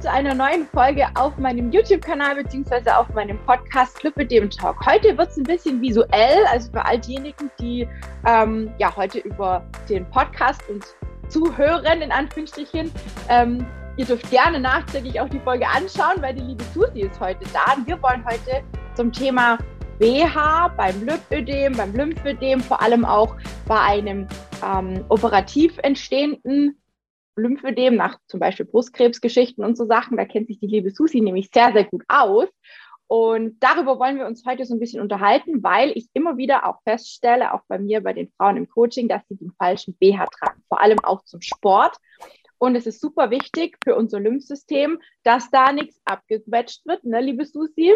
zu einer neuen Folge auf meinem YouTube-Kanal bzw. auf meinem Podcast Club mit dem Talk. Heute wird es ein bisschen visuell, also für all diejenigen, die ähm, ja heute über den Podcast und zuhören, in Anführungsstrichen. Ähm, ihr dürft gerne nachträglich auch die Folge anschauen, weil die liebe Susi ist heute da und wir wollen heute zum Thema BH beim Lymphödem, beim Lymphödem, vor allem auch bei einem ähm, operativ entstehenden Lymphödem, nach zum Beispiel Brustkrebsgeschichten und so Sachen. Da kennt sich die liebe Susi nämlich sehr, sehr gut aus. Und darüber wollen wir uns heute so ein bisschen unterhalten, weil ich immer wieder auch feststelle, auch bei mir, bei den Frauen im Coaching, dass sie den falschen BH tragen, vor allem auch zum Sport. Und es ist super wichtig für unser Lymphsystem, dass da nichts abgequetscht wird, ne, liebe Susi?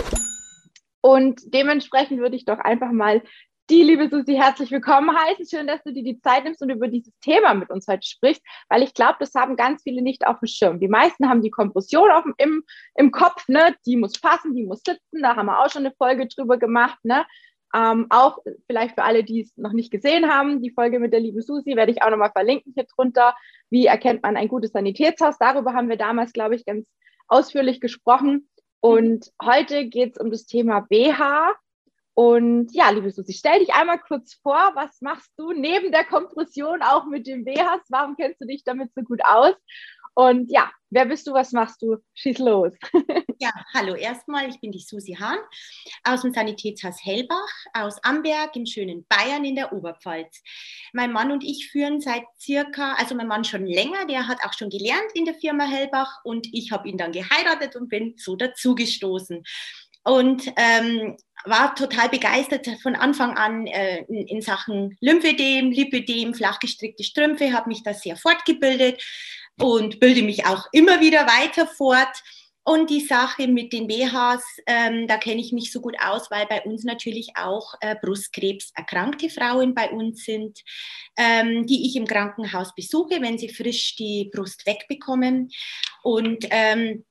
Und dementsprechend würde ich doch einfach mal die liebe Susi herzlich willkommen heißen. Schön, dass du dir die Zeit nimmst und über dieses Thema mit uns heute sprichst, weil ich glaube, das haben ganz viele nicht auf dem Schirm. Die meisten haben die Kompression auf im, im Kopf, ne? die muss passen, die muss sitzen. Da haben wir auch schon eine Folge drüber gemacht. Ne? Ähm, auch vielleicht für alle, die es noch nicht gesehen haben, die Folge mit der lieben Susi werde ich auch nochmal verlinken hier drunter. Wie erkennt man ein gutes Sanitätshaus? Darüber haben wir damals, glaube ich, ganz ausführlich gesprochen. Und heute geht es um das Thema BH und ja, liebe Susi, stell dich einmal kurz vor, was machst du neben der Kompression auch mit dem BHs? Warum kennst du dich damit so gut aus? Und ja, wer bist du, was machst du? Schieß los. ja, hallo erstmal, ich bin die Susi Hahn aus dem Sanitätshaus Hellbach aus Amberg im schönen Bayern in der Oberpfalz. Mein Mann und ich führen seit circa, also mein Mann schon länger, der hat auch schon gelernt in der Firma Hellbach und ich habe ihn dann geheiratet und bin so dazugestoßen und ähm, war total begeistert von Anfang an äh, in, in, Sachen Lymphödem, Lipödem, flachgestrickte Strümpfe, habe mich da sehr fortgebildet und bilde mich auch immer wieder weiter fort. Und die Sache mit den BHs, ähm, da kenne ich mich so gut aus, weil bei uns natürlich auch äh, Brustkrebs erkrankte Frauen bei uns sind, ähm, die ich im Krankenhaus besuche, wenn sie frisch die Brust wegbekommen. Und ähm,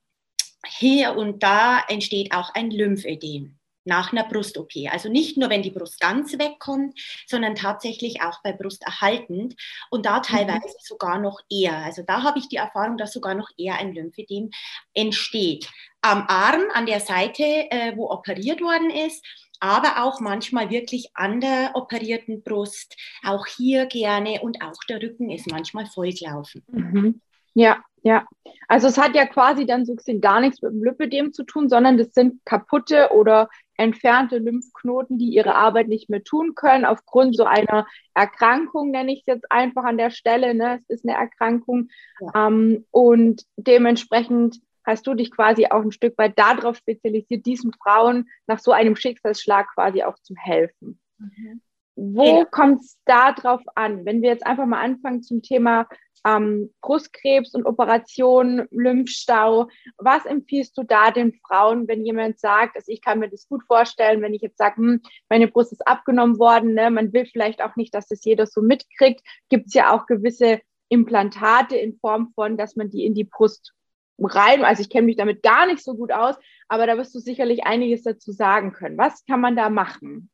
hier und da entsteht auch ein Lymphödem nach einer Brust-OP. Also nicht nur, wenn die Brust ganz wegkommt, sondern tatsächlich auch bei Brust erhaltend und da teilweise mhm. sogar noch eher. Also da habe ich die Erfahrung, dass sogar noch eher ein Lymphödem entsteht. Am Arm, an der Seite, äh, wo operiert worden ist, aber auch manchmal wirklich an der operierten Brust, auch hier gerne und auch der Rücken ist manchmal vollgelaufen. Mhm. Ja, ja. Also es hat ja quasi dann so gesehen gar nichts mit dem Lymphödem zu tun, sondern das sind kaputte oder entfernte Lymphknoten, die ihre Arbeit nicht mehr tun können, aufgrund so einer Erkrankung, nenne ich es jetzt einfach an der Stelle. Ne? Es ist eine Erkrankung. Ja. Ähm, und dementsprechend hast du dich quasi auch ein Stück weit darauf spezialisiert, diesen Frauen nach so einem Schicksalsschlag quasi auch zu helfen. Mhm. Wo ja. kommt es da drauf an? Wenn wir jetzt einfach mal anfangen zum Thema ähm, Brustkrebs und Operation, Lymphstau. Was empfiehlst du da den Frauen, wenn jemand sagt, also ich kann mir das gut vorstellen, wenn ich jetzt sage, hm, meine Brust ist abgenommen worden, ne? man will vielleicht auch nicht, dass das jeder so mitkriegt, gibt es ja auch gewisse Implantate in Form von, dass man die in die Brust rein, also ich kenne mich damit gar nicht so gut aus, aber da wirst du sicherlich einiges dazu sagen können. Was kann man da machen?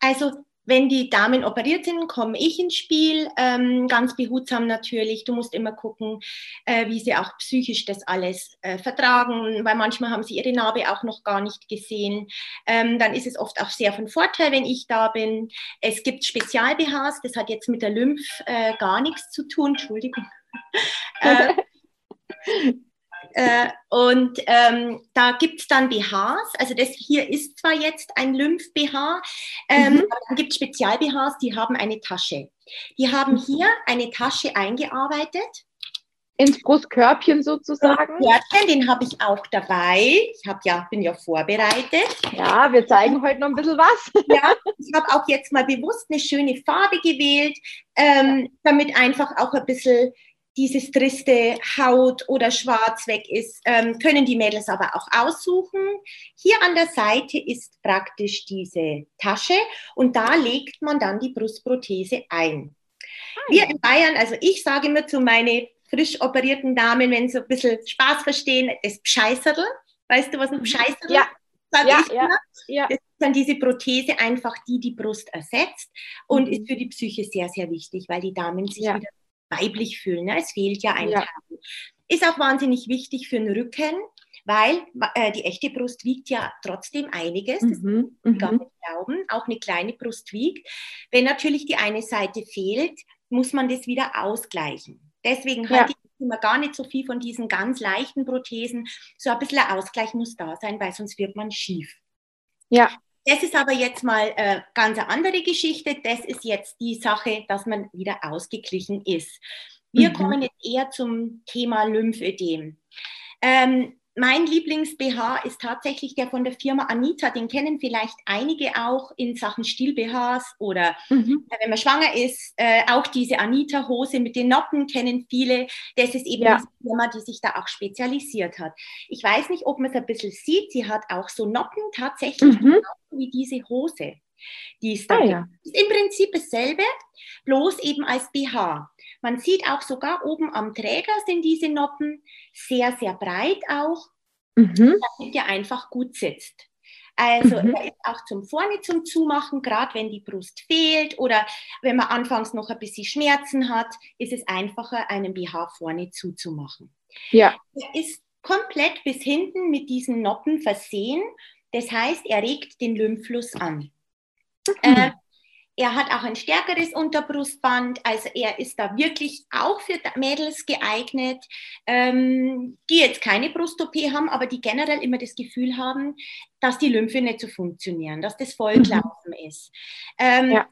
Also wenn die Damen operiert sind, komme ich ins Spiel, ähm, ganz behutsam natürlich. Du musst immer gucken, äh, wie sie auch psychisch das alles äh, vertragen, weil manchmal haben sie ihre Narbe auch noch gar nicht gesehen. Ähm, dann ist es oft auch sehr von Vorteil, wenn ich da bin. Es gibt Spezial-BHs, das hat jetzt mit der Lymph äh, gar nichts zu tun, Entschuldigung. Äh, und ähm, da gibt es dann BHs, also das hier ist zwar jetzt ein Lymph-BH, ähm, mhm. aber dann gibt es Spezial-BHs, die haben eine Tasche. Die haben mhm. hier eine Tasche eingearbeitet. Ins Brustkörbchen sozusagen. Körbchen, den habe ich auch dabei. Ich hab ja, bin ja vorbereitet. Ja, wir zeigen heute noch ein bisschen was. Ja, ich habe auch jetzt mal bewusst eine schöne Farbe gewählt, ähm, damit einfach auch ein bisschen dieses triste Haut oder Schwarz weg ist, ähm, können die Mädels aber auch aussuchen. Hier an der Seite ist praktisch diese Tasche und da legt man dann die Brustprothese ein. Ah, Wir in Bayern, also ich sage immer zu meinen frisch operierten Damen, wenn sie ein bisschen Spaß verstehen, das Scheißerl. Weißt du, was ein Scheißerl mhm. ja. Sag ja, ja, ja. Das ist dann diese Prothese einfach, die die Brust ersetzt und mhm. ist für die Psyche sehr, sehr wichtig, weil die Damen sich ja. wieder weiblich fühlen. Ne? Es fehlt ja ein ja. Teil. Ist auch wahnsinnig wichtig für den Rücken, weil äh, die echte Brust wiegt ja trotzdem einiges. Das mhm. gar nicht glauben. Auch eine kleine Brust wiegt. Wenn natürlich die eine Seite fehlt, muss man das wieder ausgleichen. Deswegen ja. halte ich immer gar nicht so viel von diesen ganz leichten Prothesen. So ein bisschen Ausgleich muss da sein, weil sonst wird man schief. Ja. Das ist aber jetzt mal äh, ganz eine andere Geschichte. Das ist jetzt die Sache, dass man wieder ausgeglichen ist. Wir mhm. kommen jetzt eher zum Thema Lymphödem. Ähm, mein Lieblings-BH ist tatsächlich der von der Firma Anita. Den kennen vielleicht einige auch in Sachen Still-BHs oder mhm. äh, wenn man schwanger ist, äh, auch diese Anita-Hose mit den Noppen kennen viele. Das ist eben ja. die Firma, die sich da auch spezialisiert hat. Ich weiß nicht, ob man es ein bisschen sieht. Sie hat auch so Noppen tatsächlich mhm. Wie diese Hose. Die ist, ah, ja. ist im Prinzip dasselbe, bloß eben als BH. Man sieht auch sogar oben am Träger sind diese Noppen sehr, sehr breit auch, mhm. damit der einfach gut sitzt. Also mhm. er ist auch zum Vorne zum Zumachen, gerade wenn die Brust fehlt oder wenn man anfangs noch ein bisschen Schmerzen hat, ist es einfacher, einen BH vorne zuzumachen. Ja. Er ist komplett bis hinten mit diesen Noppen versehen. Das heißt, er regt den Lymphfluss an. Mhm. Äh, er hat auch ein stärkeres Unterbrustband, also er ist da wirklich auch für Mädels geeignet, ähm, die jetzt keine Brust-OP haben, aber die generell immer das Gefühl haben, dass die Lymphe nicht so funktionieren, dass das Vollklaufen mhm. ist. Ähm, ja.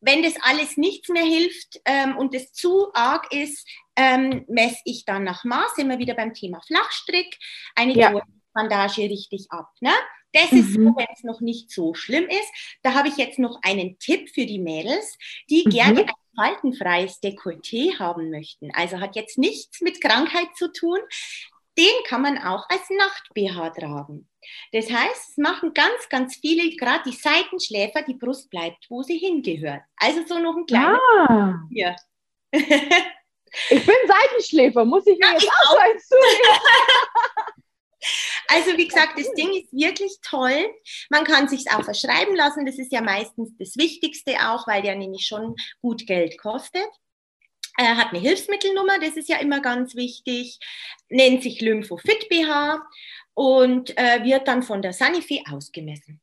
Wenn das alles nichts mehr hilft ähm, und es zu arg ist, ähm, messe ich dann nach Maß, immer wieder beim Thema Flachstrick, eine ja. Bandage richtig ab. Ne? Das mhm. ist so, wenn es noch nicht so schlimm ist. Da habe ich jetzt noch einen Tipp für die Mädels, die mhm. gerne ein faltenfreies Dekolleté haben möchten. Also hat jetzt nichts mit Krankheit zu tun. Den kann man auch als Nacht-BH tragen. Das heißt, es machen ganz, ganz viele, gerade die Seitenschläfer, die Brust bleibt, wo sie hingehört. Also so noch ein kleiner. Ah. Hier. ich bin Seitenschläfer, muss ich mir ja, jetzt auch, auch. eins? Also wie gesagt, das Ding ist wirklich toll. Man kann sich auch verschreiben lassen. Das ist ja meistens das Wichtigste auch, weil der nämlich schon gut Geld kostet. Er hat eine Hilfsmittelnummer, das ist ja immer ganz wichtig. Nennt sich Lymphofit BH und äh, wird dann von der Sanifi ausgemessen.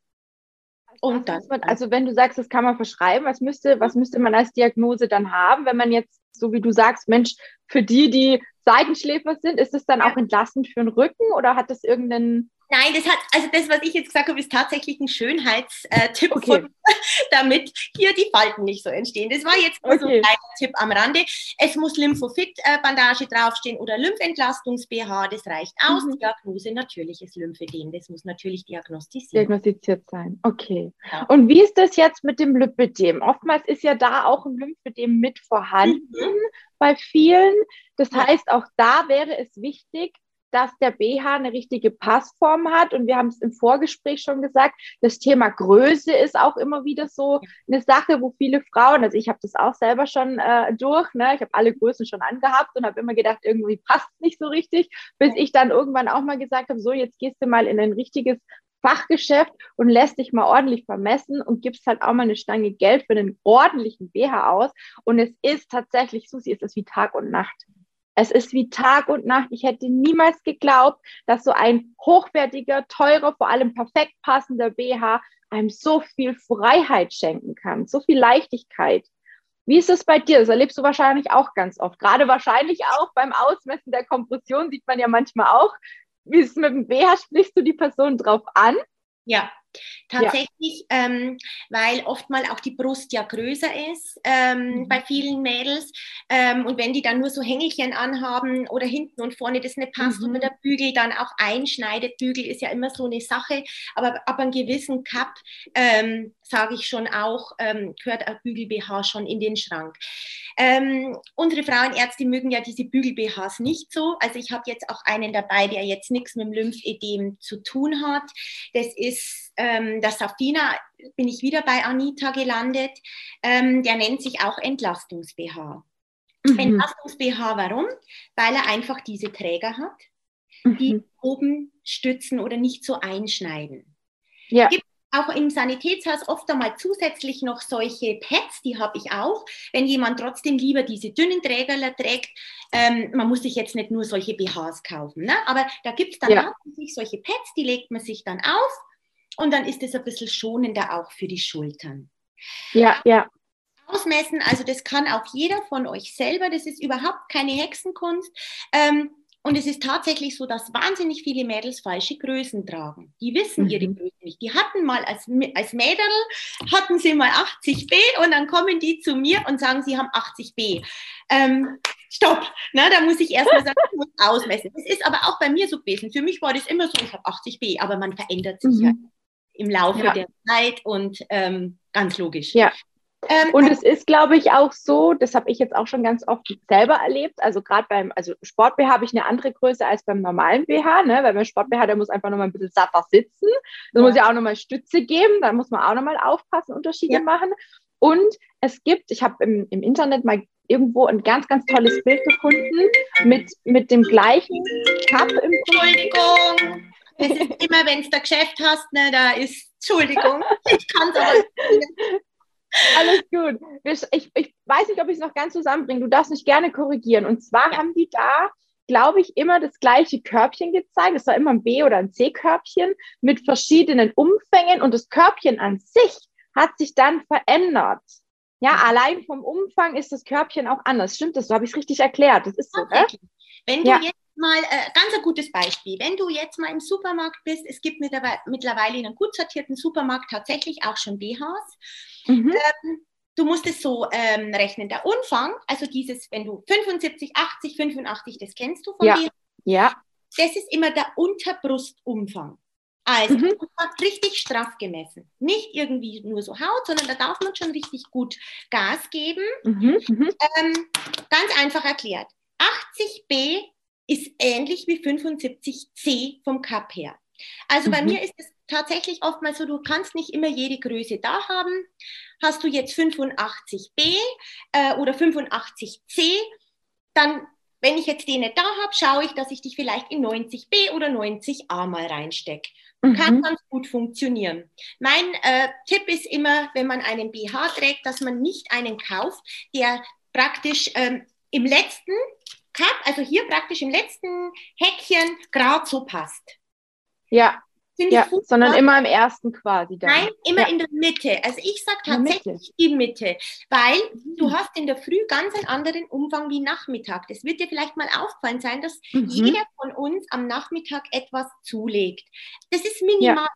Und dann, also wenn du sagst, das kann man verschreiben, was müsste, was müsste man als Diagnose dann haben, wenn man jetzt, so wie du sagst, Mensch, für die, die Seitenschläfer sind, ist es dann auch entlastend für den Rücken oder hat das irgendeinen Nein, das hat, also das, was ich jetzt gesagt habe, ist tatsächlich ein Schönheitstipp, okay. damit hier die Falten nicht so entstehen. Das war jetzt nur okay. so ein kleiner Tipp am Rande. Es muss Lymphofit-Bandage draufstehen oder Lymphentlastungsbh, das reicht aus. Mhm. Diagnose natürliches Lymphedem, das muss natürlich diagnostiziert, diagnostiziert sein. Okay. Ja. Und wie ist das jetzt mit dem Lymphedem? Oftmals ist ja da auch ein Lymphedem mit vorhanden mhm. bei vielen. Das heißt, auch da wäre es wichtig, dass der BH eine richtige Passform hat. Und wir haben es im Vorgespräch schon gesagt, das Thema Größe ist auch immer wieder so eine Sache, wo viele Frauen, also ich habe das auch selber schon äh, durch, ne? ich habe alle Größen schon angehabt und habe immer gedacht, irgendwie passt es nicht so richtig, bis ich dann irgendwann auch mal gesagt habe, so jetzt gehst du mal in ein richtiges Fachgeschäft und lässt dich mal ordentlich vermessen und gibst halt auch mal eine Stange Geld für einen ordentlichen BH aus. Und es ist tatsächlich, Susi, ist es wie Tag und Nacht. Es ist wie Tag und Nacht. Ich hätte niemals geglaubt, dass so ein hochwertiger, teurer, vor allem perfekt passender BH einem so viel Freiheit schenken kann, so viel Leichtigkeit. Wie ist es bei dir? Das erlebst du wahrscheinlich auch ganz oft. Gerade wahrscheinlich auch beim Ausmessen der Kompression sieht man ja manchmal auch. Wie es mit dem BH? Sprichst du die Person drauf an? Ja, Tatsächlich, ja. ähm, weil oftmal auch die Brust ja größer ist ähm, mhm. bei vielen Mädels. Ähm, und wenn die dann nur so Hängelchen anhaben oder hinten und vorne das nicht passt mhm. oder der Bügel dann auch einschneidet, Bügel ist ja immer so eine Sache, aber ab einem gewissen Cup, ähm, sage ich schon auch, ähm, gehört ein Bügel-BH schon in den Schrank. Ähm, unsere Frauenärzte mögen ja diese Bügel-BHs nicht so. Also ich habe jetzt auch einen dabei, der jetzt nichts mit dem Lymphedem zu tun hat. Das ist ähm, der Safina, bin ich wieder bei Anita gelandet. Ähm, der nennt sich auch Entlastungs-BH. Mhm. Entlastungs-BH, warum? Weil er einfach diese Träger hat, die mhm. oben stützen oder nicht so einschneiden. Ja. Gibt auch im Sanitätshaus oft einmal zusätzlich noch solche Pads, die habe ich auch. Wenn jemand trotzdem lieber diese dünnen Trägerler trägt, ähm, man muss sich jetzt nicht nur solche BHs kaufen, ne? aber da gibt es dann ja. auch solche Pads, die legt man sich dann auf und dann ist es ein bisschen schonender auch für die Schultern. Ja, ja. Ausmessen, also das kann auch jeder von euch selber, das ist überhaupt keine Hexenkunst. Ähm, und es ist tatsächlich so, dass wahnsinnig viele Mädels falsche Größen tragen. Die wissen mhm. ihre Größen nicht. Die hatten mal als, als Mädel, hatten sie mal 80b und dann kommen die zu mir und sagen, sie haben 80b. Ähm, stopp, ne, da muss ich erstmal sagen, ich muss ausmessen. Das ist aber auch bei mir so gewesen. Für mich war das immer so, ich habe 80b, aber man verändert sich mhm. ja im Laufe ja. der Zeit und ähm, ganz logisch. Ja. Ähm, und es ist, glaube ich, auch so, das habe ich jetzt auch schon ganz oft selber erlebt. Also gerade beim, also Sport BH habe ich eine andere Größe als beim normalen BH, ne? Weil beim Sport BH, der muss einfach nochmal ein bisschen satter sitzen. Da ja. muss ja auch nochmal Stütze geben, da muss man auch nochmal aufpassen, Unterschiede ja. machen. Und es gibt, ich habe im, im Internet mal irgendwo ein ganz, ganz tolles Bild gefunden mit, mit dem gleichen Cup im Entschuldigung. Es ist immer, wenn es da Geschäft hast, ne, da ist, Entschuldigung, ich kann es aber alles gut. Ich, ich weiß nicht, ob ich es noch ganz zusammenbringe. Du darfst mich gerne korrigieren. Und zwar ja. haben die da, glaube ich, immer das gleiche Körbchen gezeigt. Es war immer ein B- oder ein C-Körbchen mit verschiedenen Umfängen und das Körbchen an sich hat sich dann verändert. Ja, mhm. allein vom Umfang ist das Körbchen auch anders. Stimmt das? So habe ich es richtig erklärt. Das ist so, ne? Wenn du ja. jetzt mal, äh, ganz ein gutes Beispiel, wenn du jetzt mal im Supermarkt bist, es gibt mittlerweile in einem gut sortierten Supermarkt tatsächlich auch schon BHs. Mhm. Ähm, du musst es so ähm, rechnen, der Umfang, also dieses, wenn du 75, 80, 85, das kennst du von ja. BH, ja. das ist immer der Unterbrustumfang. Also mhm. richtig straff gemessen. Nicht irgendwie nur so Haut, sondern da darf man schon richtig gut Gas geben. Mhm. Mhm. Ähm, ganz einfach erklärt. 80b ist ähnlich wie 75c vom Cup her. Also mhm. bei mir ist es tatsächlich oftmals so, du kannst nicht immer jede Größe da haben. Hast du jetzt 85b äh, oder 85c, dann, wenn ich jetzt den nicht da habe, schaue ich, dass ich dich vielleicht in 90b oder 90a mal reinstecke. Mhm. Kann ganz gut funktionieren. Mein äh, Tipp ist immer, wenn man einen BH trägt, dass man nicht einen kauft, der praktisch ähm, im letzten Cut, also hier praktisch im letzten Häkchen gerade so passt. Ja. Ja, sondern immer im ersten quasi. Dann. Nein, immer ja. in der Mitte. Also ich sage tatsächlich die Mitte, weil mhm. du hast in der Früh ganz einen anderen Umfang wie Nachmittag. Das wird dir vielleicht mal aufgefallen sein, dass mhm. jeder von uns am Nachmittag etwas zulegt. Das ist minimal. Ja.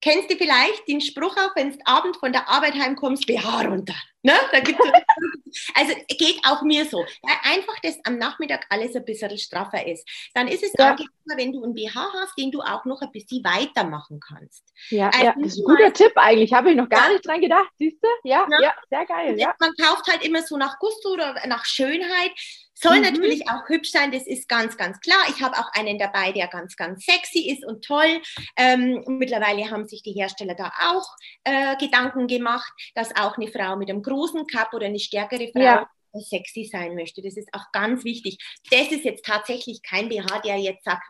Kennst du vielleicht den Spruch auch, wenn du abends von der Arbeit heimkommst, BH runter? Ne? Da gibt's also geht auch mir so. Ja, einfach, dass am Nachmittag alles ein bisschen straffer ist. Dann ist es ja. angenehmer, wenn du einen BH hast, den du auch noch ein bisschen weitermachen kannst. Ja, also ja das ist ein guter Tipp eigentlich. Habe ich noch gar ja. nicht dran gedacht, siehst du? Ja, ja, sehr geil. Ja. Man kauft halt immer so nach Gusto oder nach Schönheit. Soll mhm. natürlich auch hübsch sein, das ist ganz, ganz klar. Ich habe auch einen dabei, der ganz, ganz sexy ist und toll. Ähm, mittlerweile haben sich die Hersteller da auch äh, Gedanken gemacht, dass auch eine Frau mit einem großen Cup oder eine stärkere Frau ja. sexy sein möchte. Das ist auch ganz wichtig. Das ist jetzt tatsächlich kein BH, der jetzt sagt,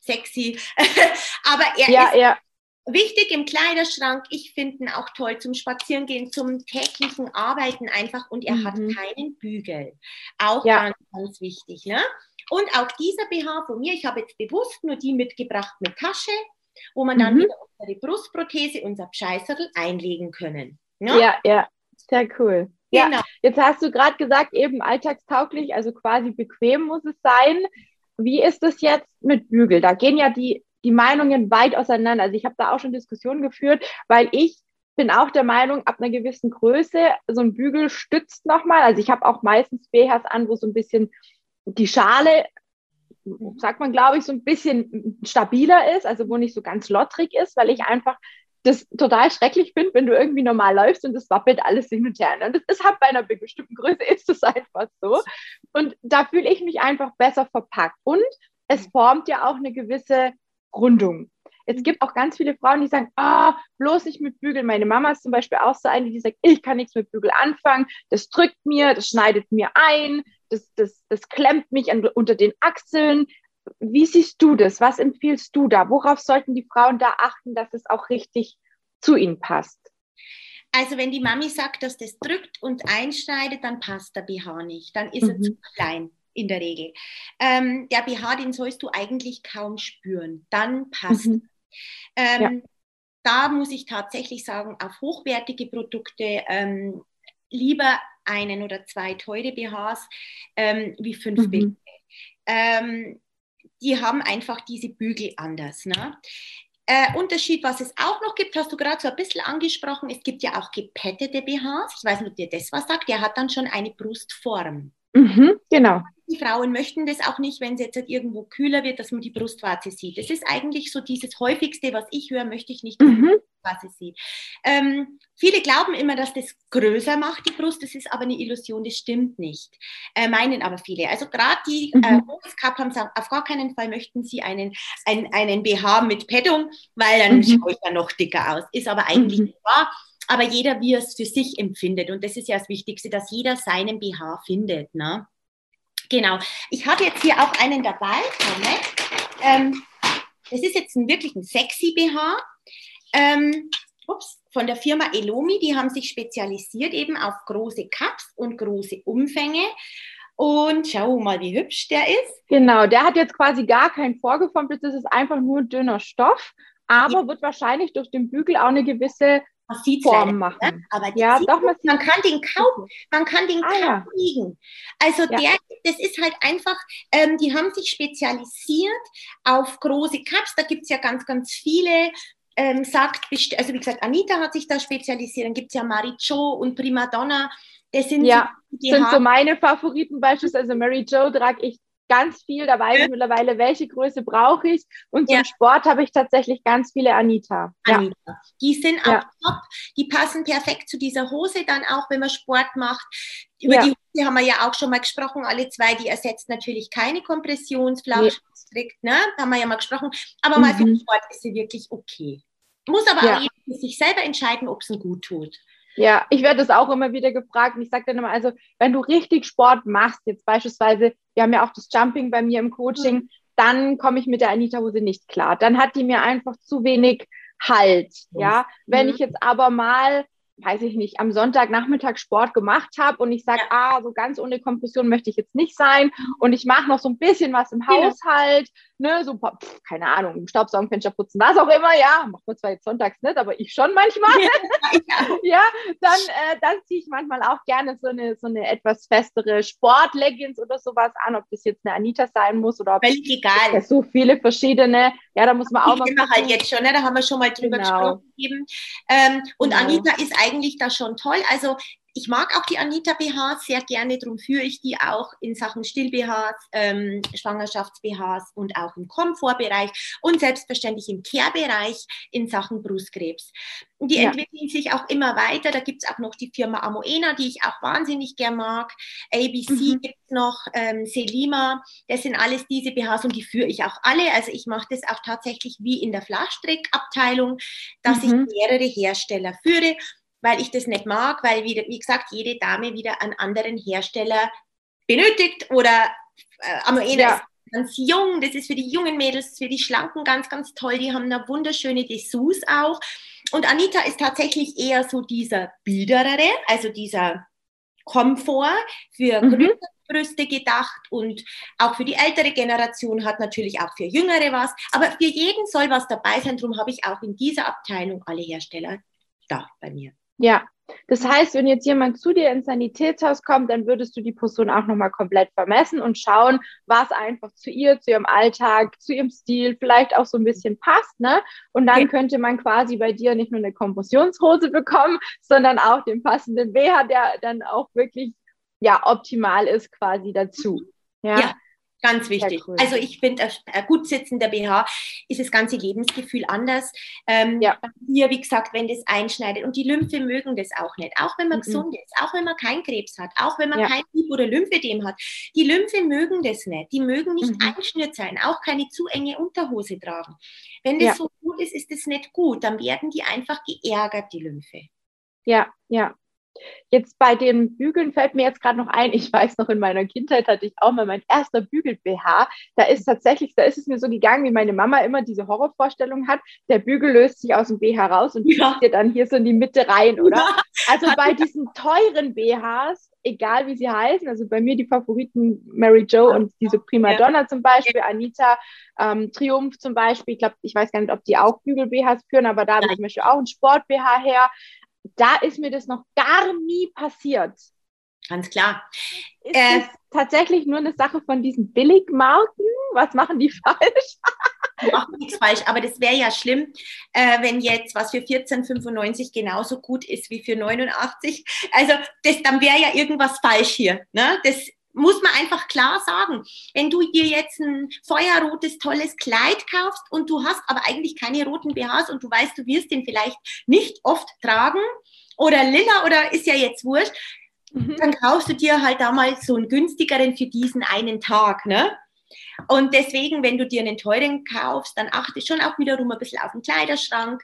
sexy, aber er ja, ist ja. Wichtig im Kleiderschrank, ich finde ihn auch toll zum Spazierengehen, zum täglichen Arbeiten einfach und er mhm. hat keinen Bügel. Auch ja. ganz, ganz wichtig. Ne? Und auch dieser BH von mir, ich habe jetzt bewusst nur die mitgebracht mit Tasche, wo man dann mhm. wieder unsere Brustprothese, unser Scheißerl einlegen können. Ne? Ja, ja, sehr cool. Ja, genau. jetzt hast du gerade gesagt, eben alltagstauglich, also quasi bequem muss es sein. Wie ist es jetzt mit Bügel? Da gehen ja die die Meinungen weit auseinander. Also ich habe da auch schon Diskussionen geführt, weil ich bin auch der Meinung, ab einer gewissen Größe, so ein Bügel stützt nochmal. Also ich habe auch meistens BHs an, wo so ein bisschen die Schale, sagt man, glaube ich, so ein bisschen stabiler ist, also wo nicht so ganz lottrig ist, weil ich einfach das total schrecklich finde, wenn du irgendwie normal läufst und das wappelt alles hin und her. Und das ist halt bei einer bestimmten Größe ist es einfach so. Und da fühle ich mich einfach besser verpackt. Und es formt ja auch eine gewisse Rundung. Es gibt auch ganz viele Frauen, die sagen, ah, bloß nicht mit Bügeln. Meine Mama ist zum Beispiel auch so eine, die sagt, ich kann nichts mit Bügel anfangen. Das drückt mir, das schneidet mir ein, das, das, das klemmt mich an, unter den Achseln. Wie siehst du das? Was empfiehlst du da? Worauf sollten die Frauen da achten, dass es auch richtig zu ihnen passt. Also wenn die Mami sagt, dass das drückt und einschneidet, dann passt der BH nicht. Dann ist mhm. er zu klein in der Regel. Ähm, der BH, den sollst du eigentlich kaum spüren. Dann passt. Mhm. Ähm, ja. Da muss ich tatsächlich sagen, auf hochwertige Produkte ähm, lieber einen oder zwei teure BHs ähm, wie fünf mhm. billige. Ähm, die haben einfach diese Bügel anders. Ne? Äh, Unterschied, was es auch noch gibt, hast du gerade so ein bisschen angesprochen. Es gibt ja auch gepettete BHs. Ich weiß nicht, ob dir das was sagt. Der hat dann schon eine Brustform. Mhm, genau. Die Frauen möchten das auch nicht, wenn es jetzt halt irgendwo kühler wird, dass man die Brustwarze sieht. Das ist eigentlich so dieses häufigste, was ich höre, möchte ich nicht, dass man die Brustwarze sieht. Ähm, viele glauben immer, dass das größer macht, die Brust. Das ist aber eine Illusion, das stimmt nicht. Äh, meinen aber viele. Also gerade die äh, mhm. äh, haben sagen, auf gar keinen Fall möchten sie einen, einen, einen BH mit Paddung, weil dann mhm. schaue ich ja noch dicker aus. Ist aber eigentlich mhm. nicht wahr aber jeder, wie er es für sich empfindet. Und das ist ja das Wichtigste, dass jeder seinen BH findet. Ne? Genau. Ich habe jetzt hier auch einen dabei. Ähm, das ist jetzt ein wirklich ein sexy BH. Ähm, ups, von der Firma Elomi. Die haben sich spezialisiert eben auf große Cups und große Umfänge. Und schau mal, wie hübsch der ist. Genau, der hat jetzt quasi gar kein vorgeformtes, das ist einfach nur dünner Stoff, aber ja. wird wahrscheinlich durch den Bügel auch eine gewisse man sieht Form ne? machen. Ne? Aber ja, doch, man, man, kann den kaum, man kann den ah, kaum ja. liegen. Also ja. der, das ist halt einfach, ähm, die haben sich spezialisiert auf große Cups. Da gibt es ja ganz, ganz viele. Ähm, sagt, also wie gesagt, Anita hat sich da spezialisiert. Dann gibt es ja Mary Jo und Prima Donna. Das sind ja, so, sind so meine Favoriten beispielsweise. Also Mary Jo trage ich ganz viel. Da weiß ich mittlerweile, welche Größe brauche ich. Und zum ja. Sport habe ich tatsächlich ganz viele Anita. Anita. Ja. Die sind auch ja. top. Die passen perfekt zu dieser Hose dann auch, wenn man Sport macht. Über die Hose haben wir ja auch schon mal gesprochen, alle zwei. Die ersetzt natürlich keine Kompressionsflasche. Nee. Ne? Da haben wir ja mal gesprochen. Aber mhm. mal für den Sport ist sie wirklich okay. Muss aber auch jeder sich selber entscheiden, ob es ihm gut tut. Ja, ich werde das auch immer wieder gefragt und ich sage dann immer, also wenn du richtig Sport machst, jetzt beispielsweise, wir haben ja auch das Jumping bei mir im Coaching, mhm. dann komme ich mit der Anita-Hose nicht klar. Dann hat die mir einfach zu wenig Halt. Ja, mhm. wenn ich jetzt aber mal weiß ich nicht, am Sonntagnachmittag Sport gemacht habe und ich sage, ah, so ganz ohne Kompression möchte ich jetzt nicht sein und ich mache noch so ein bisschen was im Haushalt, ne, so, pff, keine Ahnung, Staubsaugen, Fenster putzen, was auch immer, ja, macht man zwar jetzt sonntags nicht, aber ich schon manchmal, ja, ja dann, äh, dann ziehe ich manchmal auch gerne so eine, so eine etwas festere Sportleggings oder sowas an, ob das jetzt eine Anita sein muss oder ob Völlig egal. so viele verschiedene, ja, da muss man auch mal. Ich halt jetzt schon, ne? da haben wir schon mal drüber genau. gesprochen. Ähm, und genau. Anita ist eigentlich da schon toll. Also ich mag auch die Anita BHs sehr gerne, darum führe ich die auch in Sachen Still-BHs, ähm, Schwangerschafts-BHs und auch im Komfortbereich und selbstverständlich im Care-Bereich in Sachen Brustkrebs. Die ja. entwickeln sich auch immer weiter. Da gibt es auch noch die Firma Amoena, die ich auch wahnsinnig gern mag. ABC mhm. gibt es noch, ähm, Selima. Das sind alles diese BHs und die führe ich auch alle. Also ich mache das auch tatsächlich wie in der Flachstrickabteilung, dass mhm. ich mehrere Hersteller führe weil ich das nicht mag, weil, wie, wie gesagt, jede Dame wieder einen anderen Hersteller benötigt oder äh, Amoena ja. ist ganz jung, das ist für die jungen Mädels, für die Schlanken ganz, ganz toll, die haben eine wunderschöne Dessous auch. Und Anita ist tatsächlich eher so dieser biederere, also dieser Komfort für mhm. größere Brüste gedacht und auch für die ältere Generation hat natürlich auch für Jüngere was. Aber für jeden soll was dabei sein. Darum habe ich auch in dieser Abteilung alle Hersteller da bei mir. Ja, das heißt, wenn jetzt jemand zu dir ins Sanitätshaus kommt, dann würdest du die Person auch nochmal komplett vermessen und schauen, was einfach zu ihr, zu ihrem Alltag, zu ihrem Stil vielleicht auch so ein bisschen passt. Ne? Und dann ja. könnte man quasi bei dir nicht nur eine Kompressionshose bekommen, sondern auch den passenden BH, der dann auch wirklich ja, optimal ist quasi dazu. Ja. ja. Ganz wichtig. Cool. Also ich finde, ein gut sitzender BH ist das ganze Lebensgefühl anders. Ähm, ja. Hier, wie gesagt, wenn das einschneidet und die Lymphe mögen das auch nicht. Auch wenn man mhm. gesund ist, auch wenn man keinen Krebs hat, auch wenn man ja. kein Lieb- oder Lymphedem hat. Die Lymphe mögen das nicht. Die mögen nicht mhm. einschnürt sein, auch keine zu enge Unterhose tragen. Wenn das ja. so gut ist, ist das nicht gut. Dann werden die einfach geärgert, die Lymphe. Ja, ja. Jetzt bei den Bügeln fällt mir jetzt gerade noch ein, ich weiß noch, in meiner Kindheit hatte ich auch mal mein erster Bügel-BH. Da ist tatsächlich, da ist es mir so gegangen, wie meine Mama immer diese Horrorvorstellung hat. Der Bügel löst sich aus dem BH raus und ja. dir dann hier so in die Mitte rein, oder? Ja. Also bei diesen teuren BHs, egal wie sie heißen, also bei mir die Favoriten Mary Jo und diese Prima Donna zum Beispiel, Anita, ähm, Triumph zum Beispiel. Ich glaube, ich weiß gar nicht, ob die auch Bügel-BHs führen, aber da habe ich zum Beispiel auch ein Sport-BH her da ist mir das noch gar nie passiert. Ganz klar. Ist äh, tatsächlich nur eine Sache von diesen Billigmarken? Was machen die falsch? Die machen nichts falsch, aber das wäre ja schlimm, äh, wenn jetzt was für 14,95 genauso gut ist wie für 89. Also das, dann wäre ja irgendwas falsch hier. Ne? Das muss man einfach klar sagen. Wenn du dir jetzt ein feuerrotes, tolles Kleid kaufst und du hast aber eigentlich keine roten BHs und du weißt, du wirst den vielleicht nicht oft tragen oder lila oder ist ja jetzt wurscht, mhm. dann kaufst du dir halt damals so einen günstigeren für diesen einen Tag, ne? Und deswegen, wenn du dir einen teuren kaufst, dann achte schon auch wiederum ein bisschen auf den Kleiderschrank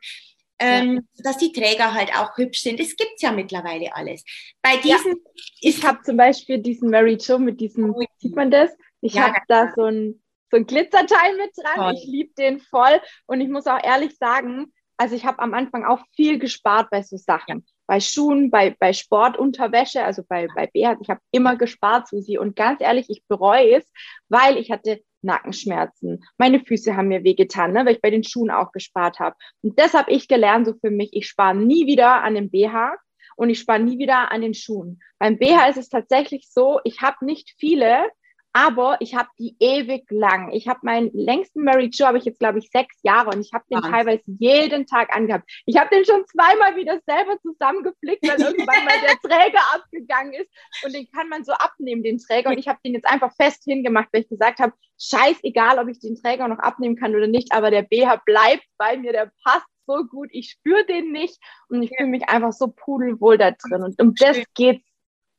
ähm, ja. dass die Träger halt auch hübsch sind. Es gibt ja mittlerweile alles. Bei diesen. Ja, ich habe zum Beispiel diesen Mary Jo mit diesem, oh, sieht man das? Ich ja, habe da so ein, so ein Glitzerteil mit dran. Toll. Ich liebe den voll. Und ich muss auch ehrlich sagen, also ich habe am Anfang auch viel gespart bei so Sachen. Bei Schuhen, bei, bei Sportunterwäsche, also bei, bei BH. Ich habe immer gespart, Susi. Und ganz ehrlich, ich bereue es, weil ich hatte Nackenschmerzen. Meine Füße haben mir wehgetan, ne, weil ich bei den Schuhen auch gespart habe. Und das habe ich gelernt, so für mich. Ich spare nie wieder an dem BH und ich spare nie wieder an den Schuhen. Beim BH ist es tatsächlich so, ich habe nicht viele, aber ich habe die ewig lang. Ich habe meinen längsten Mary Jo, habe ich jetzt, glaube ich, sechs Jahre und ich habe den Wahnsinn. teilweise jeden Tag angehabt. Ich habe den schon zweimal wieder selber zusammengeflickt, weil irgendwann mal der Träger abgegangen ist und den kann man so abnehmen, den Träger. Und ich habe den jetzt einfach fest hingemacht, weil ich gesagt habe, scheißegal, ob ich den Träger noch abnehmen kann oder nicht, aber der BH bleibt bei mir, der passt so gut, ich spüre den nicht und ich fühle mich einfach so pudelwohl da drin. Und um das geht's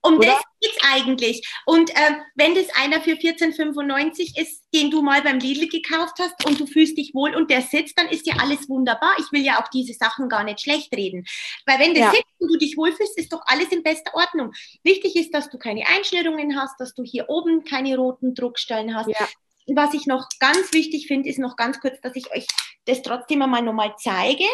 um Oder? das geht's eigentlich. Und äh, wenn das einer für 14,95 ist, den du mal beim Lidl gekauft hast und du fühlst dich wohl und der sitzt, dann ist ja alles wunderbar. Ich will ja auch diese Sachen gar nicht schlecht reden. Weil wenn der ja. sitzt und du dich wohlfühlst, ist doch alles in bester Ordnung. Wichtig ist, dass du keine Einschnürungen hast, dass du hier oben keine roten Druckstellen hast. Ja. Was ich noch ganz wichtig finde, ist noch ganz kurz, dass ich euch das trotzdem einmal nochmal zeige.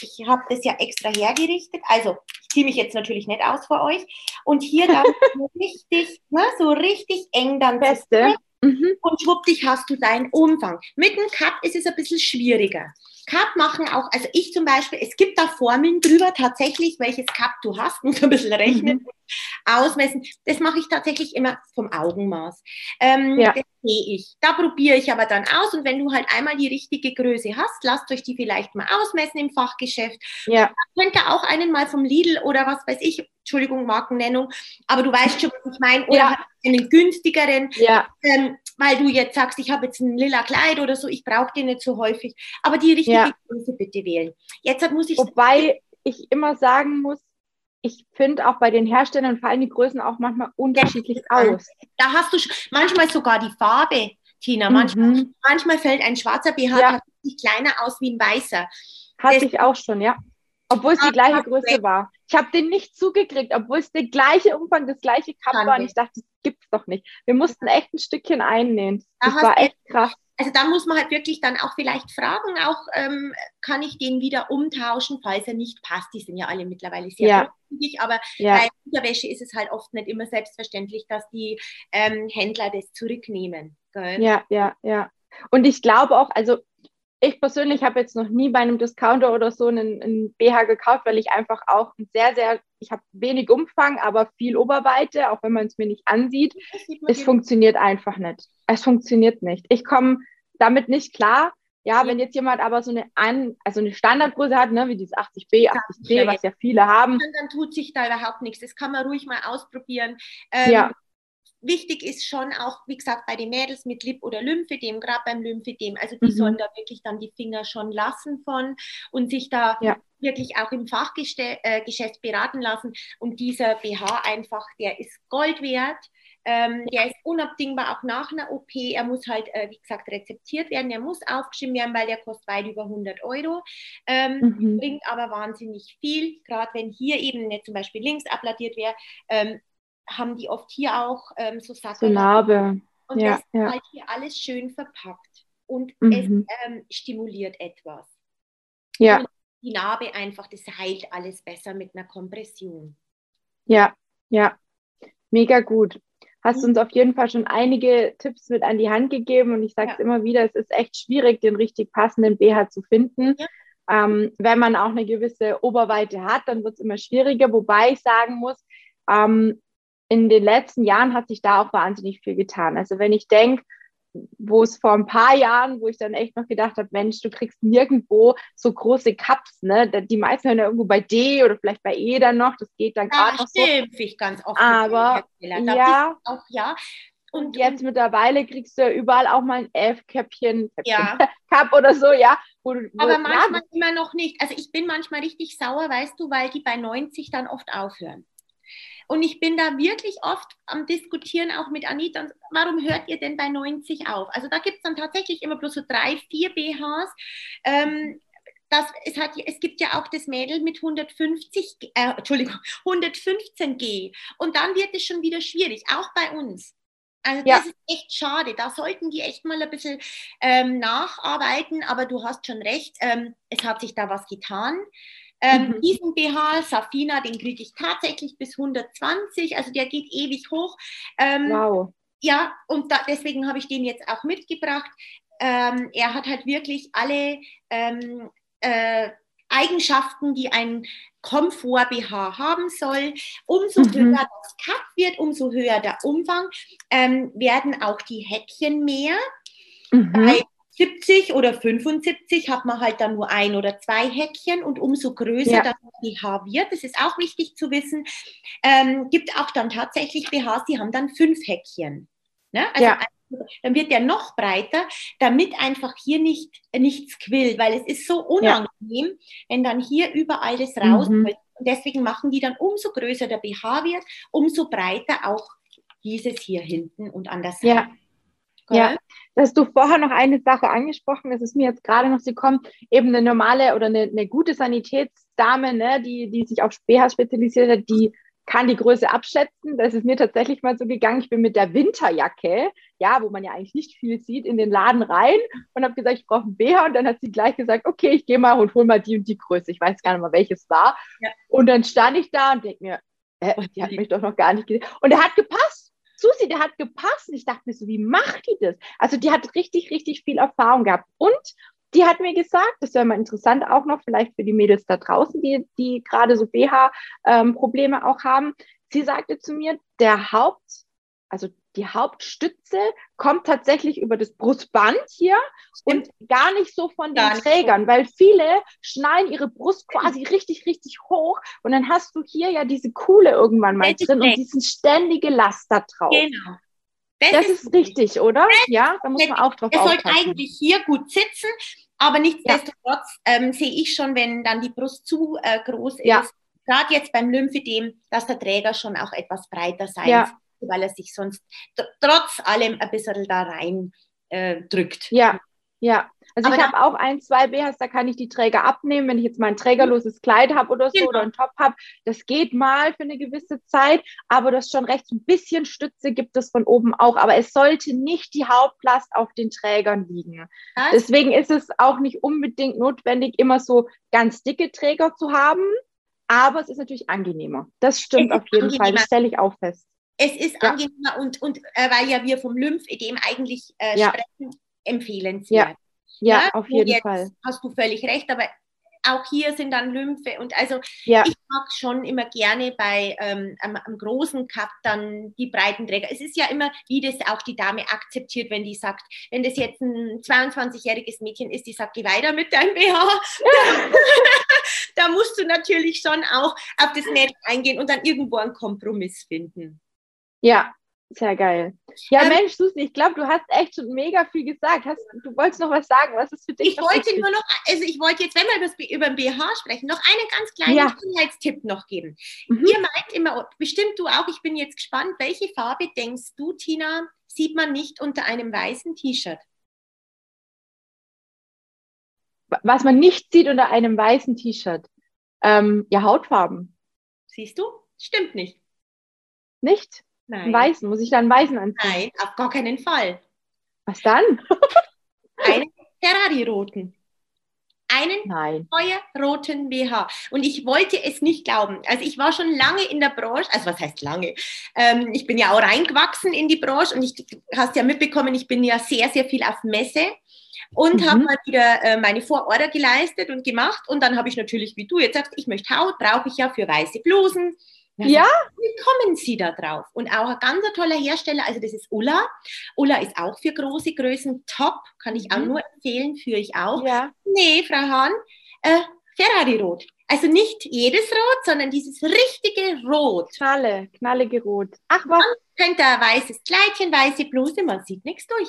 Ich habe das ja extra hergerichtet. Also, ich ziehe mich jetzt natürlich nicht aus vor euch. Und hier dann richtig, ne, so richtig eng dann Beste. Mhm. Und schwuppdich hast du deinen Umfang. Mit dem Cup ist es ein bisschen schwieriger. Cup machen auch, also ich zum Beispiel, es gibt da Formeln drüber tatsächlich, welches Cup du hast, muss ein bisschen rechnen, mhm. ausmessen. Das mache ich tatsächlich immer vom Augenmaß. Ähm, ja. Das sehe ich. Da probiere ich aber dann aus und wenn du halt einmal die richtige Größe hast, lasst euch die vielleicht mal ausmessen im Fachgeschäft. Ja. Könnt ihr auch einen mal vom Lidl oder was weiß ich, Entschuldigung, Markennennung, aber du weißt schon, was ich meine, oder ja. einen günstigeren, ja. ähm, weil du jetzt sagst, ich habe jetzt ein lila Kleid oder so, ich brauche den nicht so häufig, aber die richtige ja. Größe bitte wählen. Jetzt muss ich Wobei ich immer sagen muss, ich finde auch bei den Herstellern fallen die Größen auch manchmal unterschiedlich aus. Da hast du manchmal sogar die Farbe, Tina. Manchmal, mhm. manchmal fällt ein schwarzer BH ja. kleiner aus wie ein weißer. Hatte ich auch schon, ja. Obwohl es die gleiche Größe war. Ich habe den nicht zugekriegt, obwohl es der gleiche Umfang, das gleiche Cup war. Und ich dachte, das gibt's doch nicht. Wir mussten echt ein Stückchen einnähen. Das da war echt krass. Also da muss man halt wirklich dann auch vielleicht fragen, auch ähm, kann ich den wieder umtauschen, falls er nicht passt. Die sind ja alle mittlerweile sehr ja. Aber ja. bei Unterwäsche ist es halt oft nicht immer selbstverständlich, dass die ähm, Händler das zurücknehmen. Gell? Ja, ja, ja. Und ich glaube auch, also ich persönlich habe jetzt noch nie bei einem Discounter oder so einen, einen BH gekauft, weil ich einfach auch sehr, sehr, ich habe wenig Umfang, aber viel Oberweite, auch wenn man es mir nicht ansieht. Es funktioniert einfach nicht. Es funktioniert nicht. Ich komme damit nicht klar. Ja, wenn jetzt jemand aber so eine, An also eine Standardgröße hat, ne, wie dieses 80b, 80c, was ja viele haben. Dann, tut sich da überhaupt nichts. Das kann man ruhig mal ausprobieren. Ähm, ja wichtig ist schon auch, wie gesagt, bei den Mädels mit Lip- oder Lymphedem, gerade beim Lymphedem, also die mhm. sollen da wirklich dann die Finger schon lassen von und sich da ja. wirklich auch im Fachgeschäft äh, beraten lassen. Und dieser BH einfach, der ist Gold wert. Ähm, der ist unabdingbar auch nach einer OP. Er muss halt, äh, wie gesagt, rezeptiert werden. Er muss aufgeschrieben werden, weil der kostet weit über 100 Euro. Ähm, mhm. Bringt aber wahnsinnig viel. Gerade wenn hier eben nicht zum Beispiel links abladiert wäre, ähm, haben die oft hier auch ähm, so Sachen. So Narbe. Und ja, das ist ja. halt hier alles schön verpackt. Und mhm. es ähm, stimuliert etwas. Ja. Und die Narbe einfach, das heilt alles besser mit einer Kompression. Ja, ja, mega gut. Hast mhm. uns auf jeden Fall schon einige Tipps mit an die Hand gegeben und ich sage es ja. immer wieder, es ist echt schwierig, den richtig passenden BH zu finden. Ja. Ähm, wenn man auch eine gewisse Oberweite hat, dann wird es immer schwieriger, wobei ich sagen muss, ähm, in den letzten Jahren hat sich da auch wahnsinnig viel getan. Also wenn ich denke, wo es vor ein paar Jahren, wo ich dann echt noch gedacht habe, Mensch, du kriegst nirgendwo so große Cups, ne? Die meisten hören ja irgendwo bei D oder vielleicht bei E dann noch, das geht dann gerade noch so. ich ganz oft. Aber ja, auch, ja. Und, und jetzt und, mittlerweile kriegst du überall auch mal ein F-Käppchen, ja. Cup oder so, ja. Wo, wo, Aber manchmal ja, immer noch nicht. Also ich bin manchmal richtig sauer, weißt du, weil die bei 90 dann oft aufhören. Und ich bin da wirklich oft am Diskutieren auch mit Anita, warum hört ihr denn bei 90 auf? Also da gibt es dann tatsächlich immer bloß so drei, vier BHs. Ähm, das, es, hat, es gibt ja auch das Mädel mit 150, äh, Entschuldigung, 115G. Und dann wird es schon wieder schwierig, auch bei uns. Also das ja. ist echt schade. Da sollten die echt mal ein bisschen ähm, nacharbeiten. Aber du hast schon recht, ähm, es hat sich da was getan. Ähm, mhm. Diesen BH, Safina, den kriege ich tatsächlich bis 120, also der geht ewig hoch. Ähm, wow. Ja, und da, deswegen habe ich den jetzt auch mitgebracht. Ähm, er hat halt wirklich alle ähm, äh, Eigenschaften, die ein Komfort-BH haben soll. Umso mhm. höher das Cut wird, umso höher der Umfang, ähm, werden auch die Häkchen mehr. Mhm. Bei 70 oder 75 hat man halt dann nur ein oder zwei Häkchen und umso größer ja. das BH wird, das ist auch wichtig zu wissen, ähm, gibt auch dann tatsächlich BHs, die haben dann fünf Häkchen. Ne? Also ja. dann wird der noch breiter, damit einfach hier nicht nichts quillt, weil es ist so unangenehm, ja. wenn dann hier überall das raus mhm. Und deswegen machen die dann, umso größer der BH wird, umso breiter auch dieses hier hinten und an der Seite. Ja. Ja, dass du vorher noch eine Sache angesprochen, das ist mir jetzt gerade noch gekommen, eben eine normale oder eine, eine gute Sanitätsdame, ne, die, die sich auf BH spezialisiert hat, die kann die Größe abschätzen. Das ist mir tatsächlich mal so gegangen. Ich bin mit der Winterjacke, ja, wo man ja eigentlich nicht viel sieht, in den Laden rein und habe gesagt, ich brauche einen BH. Und dann hat sie gleich gesagt, okay, ich gehe mal und hol mal die und die Größe. Ich weiß gar nicht mal, welches war. Ja. Und dann stand ich da und denke mir, äh, die hat mich doch noch gar nicht gesehen. Und er hat gepasst. Susi, der hat gepasst. Ich dachte mir so, wie macht die das? Also die hat richtig, richtig viel Erfahrung gehabt. Und die hat mir gesagt, das wäre mal interessant auch noch, vielleicht für die Mädels da draußen, die, die gerade so BH-Probleme ähm, auch haben. Sie sagte zu mir, der Haupt, also die Hauptstütze kommt tatsächlich über das Brustband hier Stimmt. und gar nicht so von den Trägern, so. weil viele schneiden ihre Brust quasi richtig, richtig hoch und dann hast du hier ja diese Kuhle irgendwann mal das drin und diesen ständige Laster drauf. Genau. Das, das ist, ist, richtig, oder? Ja, da muss man auch drauf Es sollte eigentlich hier gut sitzen, aber nichtsdestotrotz ja. ähm, sehe ich schon, wenn dann die Brust zu äh, groß ist, ja. gerade jetzt beim Lymphedem, dass der Träger schon auch etwas breiter sein ja weil er sich sonst trotz allem ein bisschen da rein äh, drückt. Ja, ja. Also aber ich habe auch ein, zwei BHs, da kann ich die Träger abnehmen, wenn ich jetzt mal ein trägerloses Kleid habe oder so genau. oder einen Top habe. Das geht mal für eine gewisse Zeit, aber das schon recht ein bisschen Stütze gibt es von oben auch. Aber es sollte nicht die Hauptlast auf den Trägern liegen. Was? Deswegen ist es auch nicht unbedingt notwendig, immer so ganz dicke Träger zu haben. Aber es ist natürlich angenehmer. Das stimmt auf jeden angenehmer. Fall. Das stelle ich auch fest. Es ist ja. angenehmer und, und äh, weil ja wir vom Lymphedem eigentlich äh, ja. sprechen, empfehlenswert. Ja, ja auf jeden Fall. Hast du völlig recht, aber auch hier sind dann Lymphe und also ja. ich mag schon immer gerne bei ähm, am, am, großen Cup dann die breiten Träger. Es ist ja immer, wie das auch die Dame akzeptiert, wenn die sagt, wenn das jetzt ein 22-jähriges Mädchen ist, die sagt, geh weiter mit deinem BH. da musst du natürlich schon auch auf das Mädchen eingehen und dann irgendwo einen Kompromiss finden. Ja, Sehr geil. Ja, ähm, Mensch, Susi, ich glaube, du hast echt schon mega viel gesagt. Hast, du wolltest noch was sagen. Was ist für dich? Ich wollte wichtig? nur noch, also ich wollte jetzt, wenn wir das, über den BH sprechen, noch einen ganz kleinen ja. Schönheitstipp noch geben. Mhm. Ihr meint immer, bestimmt du auch, ich bin jetzt gespannt, welche Farbe denkst du, Tina, sieht man nicht unter einem weißen T-Shirt? Was man nicht sieht unter einem weißen T-Shirt? Ähm, ja, Hautfarben. Siehst du? Stimmt nicht. Nicht? Nein. Einen weißen. Muss ich dann einen weißen anziehen? Nein, auf gar keinen Fall. Was dann? einen Ferrari-roten. Einen Nein. feuerroten BH. Und ich wollte es nicht glauben. Also ich war schon lange in der Branche, also was heißt lange? Ähm, ich bin ja auch reingewachsen in die Branche und ich hast ja mitbekommen, ich bin ja sehr, sehr viel auf Messe und mhm. habe mal wieder äh, meine Vororder geleistet und gemacht. Und dann habe ich natürlich, wie du jetzt sagst, ich möchte Haut, brauche ich ja für weiße Blusen, ja? Wie kommen Sie da drauf? Und auch ein ganz toller Hersteller, also das ist Ulla. Ulla ist auch für große Größen top, kann ich auch mhm. nur empfehlen, führe ich auch. Ja. Nee, Frau Hahn, äh, Ferrari-Rot. Also nicht jedes Rot, sondern dieses richtige Rot. Knalle, knallige Rot. Ach was. Dann könnt ihr weißes Kleidchen, weiße Bluse, man sieht nichts durch.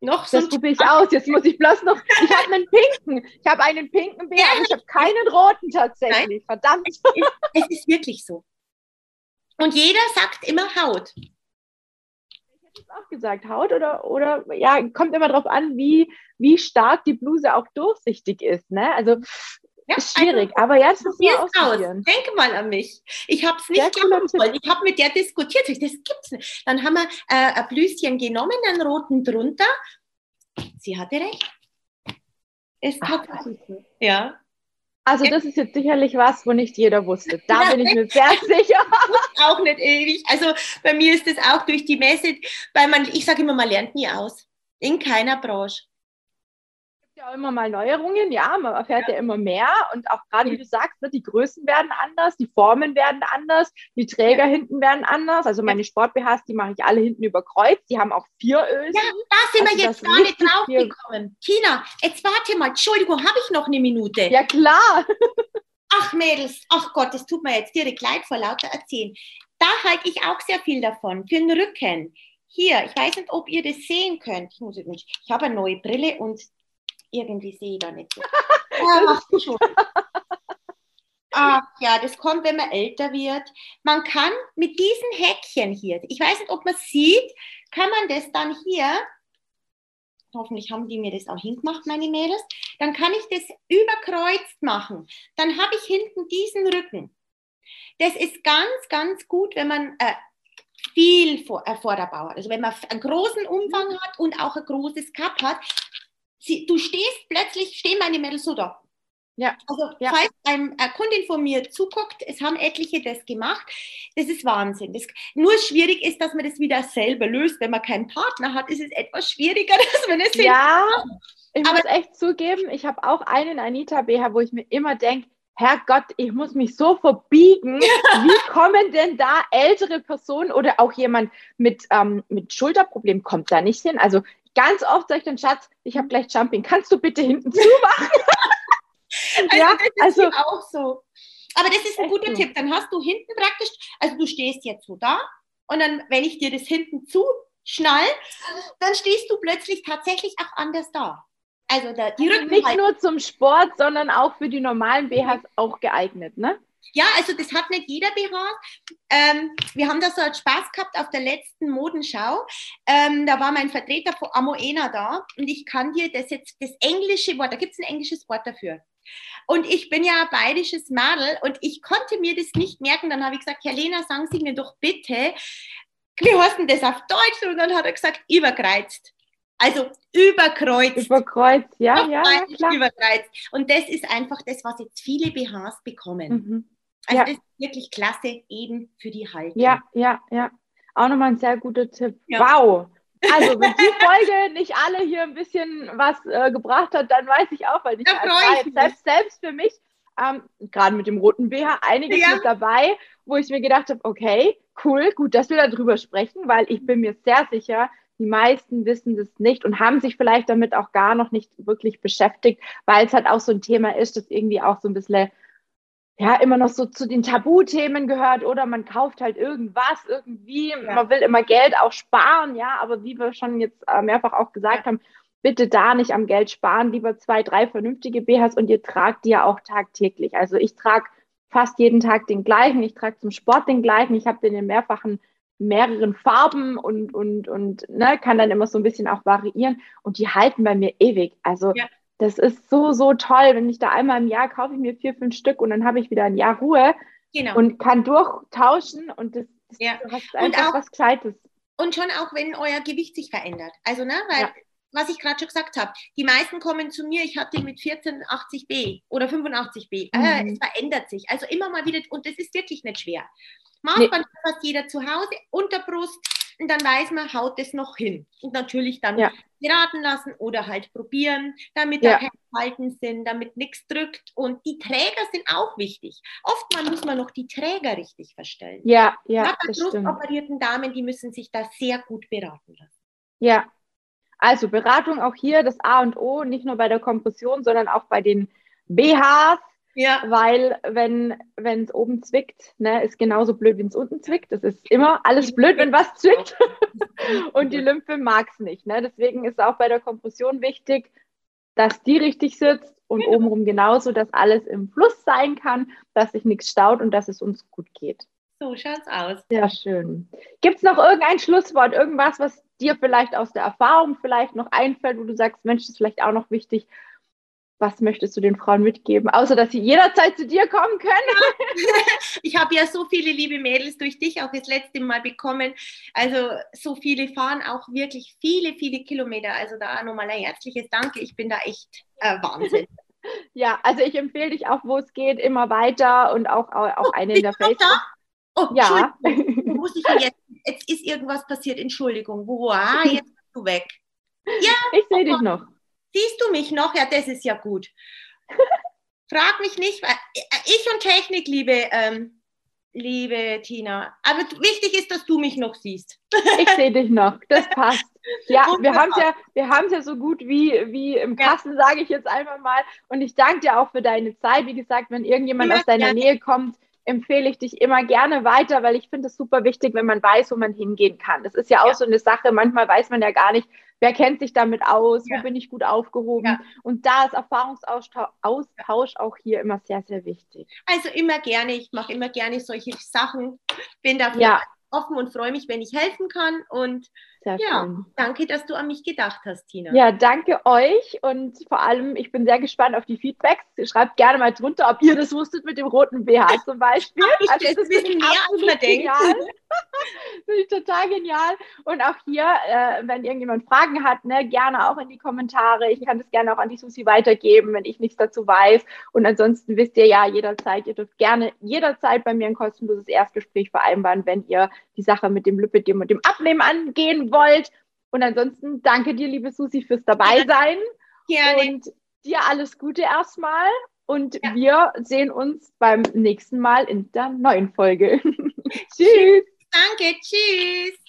Noch so das probiere ich aus. Jetzt muss ich bloß noch. Ich habe einen pinken. Ich habe einen pinken Bär, ja, ich habe keinen roten tatsächlich. Nein. Verdammt. Es ist, es ist wirklich so. Und jeder sagt immer Haut. Ich hätte es auch gesagt, Haut oder, oder ja, kommt immer darauf an, wie, wie stark die Bluse auch durchsichtig ist. Ne? Also ja, ist schwierig, also, aber ja, das muss man ausprobieren. Aus. Denke mal an mich. Ich habe es nicht glauben wollen. Ich habe mit der diskutiert. Das gibt's nicht. Dann haben wir äh, ein Blüschen genommen, einen roten drunter. Sie hatte recht. Es hat ja. Also das ist jetzt sicherlich was, wo nicht jeder wusste. Da bin ich mir sehr sicher. auch nicht ewig. Also bei mir ist es auch durch die Messe, weil man, ich sage immer, man lernt nie aus. In keiner Branche ja immer mal Neuerungen, ja, man erfährt ja, ja immer mehr und auch gerade, wie du sagst, ne, die Größen werden anders, die Formen werden anders, die Träger ja. hinten werden anders. Also meine Sport-BHs, die mache ich alle hinten über Kreuz, die haben auch vier Ösen. Ja, da sind also wir jetzt gar nicht drauf gekommen. Tina, jetzt warte mal, Entschuldigung, habe ich noch eine Minute? Ja, klar. Ach Mädels, ach Gott, das tut mir jetzt direkt leid vor lauter Erzählen. Da halte ich auch sehr viel davon, für den Rücken. Hier, ich weiß nicht, ob ihr das sehen könnt. Ich, muss ich habe eine neue Brille und irgendwie sehe ich da nicht so. Ach, schon. Ach ja, das kommt, wenn man älter wird. Man kann mit diesen Häkchen hier, ich weiß nicht, ob man sieht, kann man das dann hier, hoffentlich haben die mir das auch hingemacht, meine Mädels, dann kann ich das überkreuzt machen. Dann habe ich hinten diesen Rücken. Das ist ganz, ganz gut, wenn man äh, viel vor, äh, Vorderbau hat. Also wenn man einen großen Umfang mhm. hat und auch ein großes Cup hat, sie, du stehst plötzlich, stehen meine Mädels so da. Ja. Also, ja. falls eine Kundin von mir zuguckt, es haben etliche das gemacht, das ist Wahnsinn. Das, nur schwierig ist, dass man das wieder selber löst. Wenn man keinen Partner hat, ist es etwas schwieriger, dass man es Ja, ich Aber muss echt zugeben, ich habe auch einen Anita BH, wo ich mir immer denke, Herrgott, ich muss mich so verbiegen. Wie kommen denn da ältere Personen oder auch jemand mit, ähm, mit Schulterproblem kommt da nicht hin? Also ganz oft sage ich dann, Schatz, ich habe gleich Jumping, kannst du bitte hinten zumachen? also ja, das ist also, auch so. Aber das ist ein guter so. Tipp. Dann hast du hinten praktisch, also du stehst jetzt so da und dann, wenn ich dir das hinten zuschnall, dann stehst du plötzlich tatsächlich auch anders da. Also da, die also Nicht nur zum Sport, sondern auch für die normalen BHs auch geeignet, ne? Ja, also das hat nicht jeder BH. Ähm, wir haben da so einen Spaß gehabt auf der letzten Modenschau. Ähm, da war mein Vertreter von Amoena da und ich kann dir das jetzt, das englische Wort, da gibt es ein englisches Wort dafür. Und ich bin ja ein bayerisches Madel und ich konnte mir das nicht merken. Dann habe ich gesagt, Herr Lena, sagen Sie mir doch bitte, wie heißt denn das auf Deutsch? Und dann hat er gesagt, überkreuzt. Also überkreuzt. Überkreuzt, ja, ja, ja, klar. Überkreuzt. Und das ist einfach das, was jetzt viele BHs bekommen. Mhm. Also ja. das ist wirklich klasse eben für die Haltung. Ja, ja, ja. Auch nochmal ein sehr guter Tipp. Ja. Wow. Also, wenn die Folge nicht alle hier ein bisschen was äh, gebracht hat, dann weiß ich auch, weil ich, also, selbst, selbst für mich, ähm, gerade mit dem roten BH, einiges ja. mit dabei, wo ich mir gedacht habe, okay, cool, gut, dass wir darüber sprechen, weil ich bin mir sehr sicher, die meisten wissen das nicht und haben sich vielleicht damit auch gar noch nicht wirklich beschäftigt, weil es halt auch so ein Thema ist, das irgendwie auch so ein bisschen ja immer noch so zu den Tabuthemen gehört oder man kauft halt irgendwas irgendwie. Ja. Man will immer Geld auch sparen, ja, aber wie wir schon jetzt äh, mehrfach auch gesagt ja. haben, bitte da nicht am Geld sparen, lieber zwei, drei vernünftige BHs und ihr tragt die ja auch tagtäglich. Also ich trage fast jeden Tag den gleichen, ich trage zum Sport den gleichen, ich habe den in mehrfachen mehreren Farben und, und, und ne, kann dann immer so ein bisschen auch variieren und die halten bei mir ewig. Also ja das ist so, so toll. Wenn ich da einmal im Jahr kaufe ich mir vier, fünf Stück und dann habe ich wieder ein Jahr Ruhe genau. und kann durchtauschen und das, das ja. hast einfach auch, was Gescheites. Und schon auch, wenn euer Gewicht sich verändert. Also, ne, weil, ja. was ich gerade schon gesagt habe, die meisten kommen zu mir, ich hatte mit 14 80b oder 85b. Äh, mhm. Äh, es verändert sich. Also immer mal wieder, und das ist wirklich nicht schwer. Macht nee. man fast jeder zu Hause, Unterbrust, und dann weiß man, haut es noch hin. Und natürlich dann ja. beraten lassen oder halt probieren, damit ja. da keine Falten sind, damit nichts drückt. Und die Träger sind auch wichtig. Oftmals muss man noch die Träger richtig verstellen. Ja, ja. Gerade bei brustoperierten Damen, die müssen sich da sehr gut beraten lassen. Ja. Also Beratung auch hier das A und O, nicht nur bei der Kompression, sondern auch bei den BHs, ja. Weil wenn es oben zwickt, ne, ist genauso blöd, wenn es unten zwickt. Das ist immer alles blöd, wenn was zwickt. Und die Lymphe mag es nicht. Ne? Deswegen ist auch bei der Kompression wichtig, dass die richtig sitzt und genau. obenrum genauso, dass alles im Fluss sein kann, dass sich nichts staut und dass es uns gut geht. So schaut's aus. Sehr schön. Gibt es noch irgendein Schlusswort, irgendwas, was dir vielleicht aus der Erfahrung vielleicht noch einfällt, wo du sagst, Mensch, das ist vielleicht auch noch wichtig was möchtest du den Frauen mitgeben, außer dass sie jederzeit zu dir kommen können? ich habe ja so viele liebe Mädels durch dich auch das letzte Mal bekommen. Also so viele fahren auch wirklich viele, viele Kilometer. Also da nochmal ein herzliches Danke. Ich bin da echt äh, Wahnsinn. ja, also ich empfehle dich auch, wo es geht, immer weiter und auch, auch oh, eine in der Facebook. Oh, ja. Muss ich jetzt? Jetzt ist irgendwas passiert. Entschuldigung. Wo? Ah, jetzt bist du weg. Ja. Ich sehe dich noch. Siehst du mich noch? Ja, das ist ja gut. Frag mich nicht, äh, ich und Technik, liebe, ähm, liebe Tina. Aber wichtig ist, dass du mich noch siehst. ich sehe dich noch, das passt. Ja, wir haben es ja, wir haben ja so gut wie, wie im Kasten, ja. sage ich jetzt einfach mal. Und ich danke dir auch für deine Zeit. Wie gesagt, wenn irgendjemand ja, aus deiner ja. Nähe kommt, empfehle ich dich immer gerne weiter, weil ich finde es super wichtig, wenn man weiß, wo man hingehen kann. Das ist ja auch so eine Sache. Manchmal weiß man ja gar nicht, wer kennt sich damit aus, ja. wo bin ich gut aufgehoben. Ja. Und da ist Erfahrungsaustausch auch hier immer sehr, sehr wichtig. Also immer gerne, ich mache immer gerne solche Sachen, bin dafür ja. offen und freue mich, wenn ich helfen kann. Und sehr ja, schön. danke, dass du an mich gedacht hast, Tina. Ja, danke euch und vor allem, ich bin sehr gespannt auf die Feedbacks. Schreibt gerne mal drunter, ob ihr das wusstet mit dem roten BH zum Beispiel. Ich also, das ist mehr als man denkt. Finde ich total genial. Und auch hier, äh, wenn irgendjemand Fragen hat, ne, gerne auch in die Kommentare. Ich kann das gerne auch an die Susi weitergeben, wenn ich nichts dazu weiß. Und ansonsten wisst ihr ja jederzeit, ihr dürft gerne jederzeit bei mir ein kostenloses Erstgespräch vereinbaren, wenn ihr die Sache mit dem Lipidem und dem Abnehmen angehen wollt. Und ansonsten danke dir, liebe Susi, fürs Dabeisein. Gerne. Und dir alles Gute erstmal. Und ja. wir sehen uns beim nächsten Mal in der neuen Folge. Tschüss. Danke, tschüss.